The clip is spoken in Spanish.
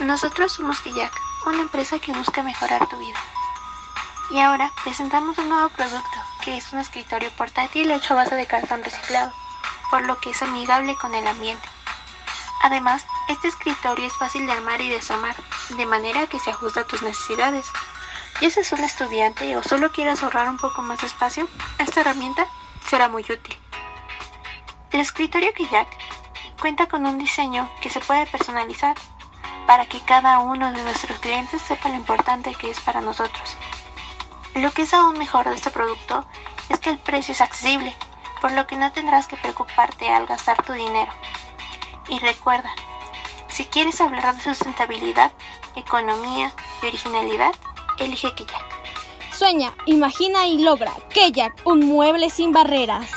Nosotros somos Kayak, una empresa que busca mejorar tu vida. Y ahora presentamos un nuevo producto, que es un escritorio portátil hecho a base de cartón reciclado, por lo que es amigable con el ambiente. Además, este escritorio es fácil de armar y desarmar, de manera que se ajusta a tus necesidades. Ya seas un estudiante o solo quieras ahorrar un poco más de espacio, esta herramienta será muy útil. El escritorio Kayak cuenta con un diseño que se puede personalizar para que cada uno de nuestros clientes sepa lo importante que es para nosotros. Lo que es aún mejor de este producto es que el precio es accesible, por lo que no tendrás que preocuparte al gastar tu dinero. Y recuerda, si quieres hablar de sustentabilidad, economía y originalidad, elige Kayak. Sueña, imagina y logra. Kayak, un mueble sin barreras.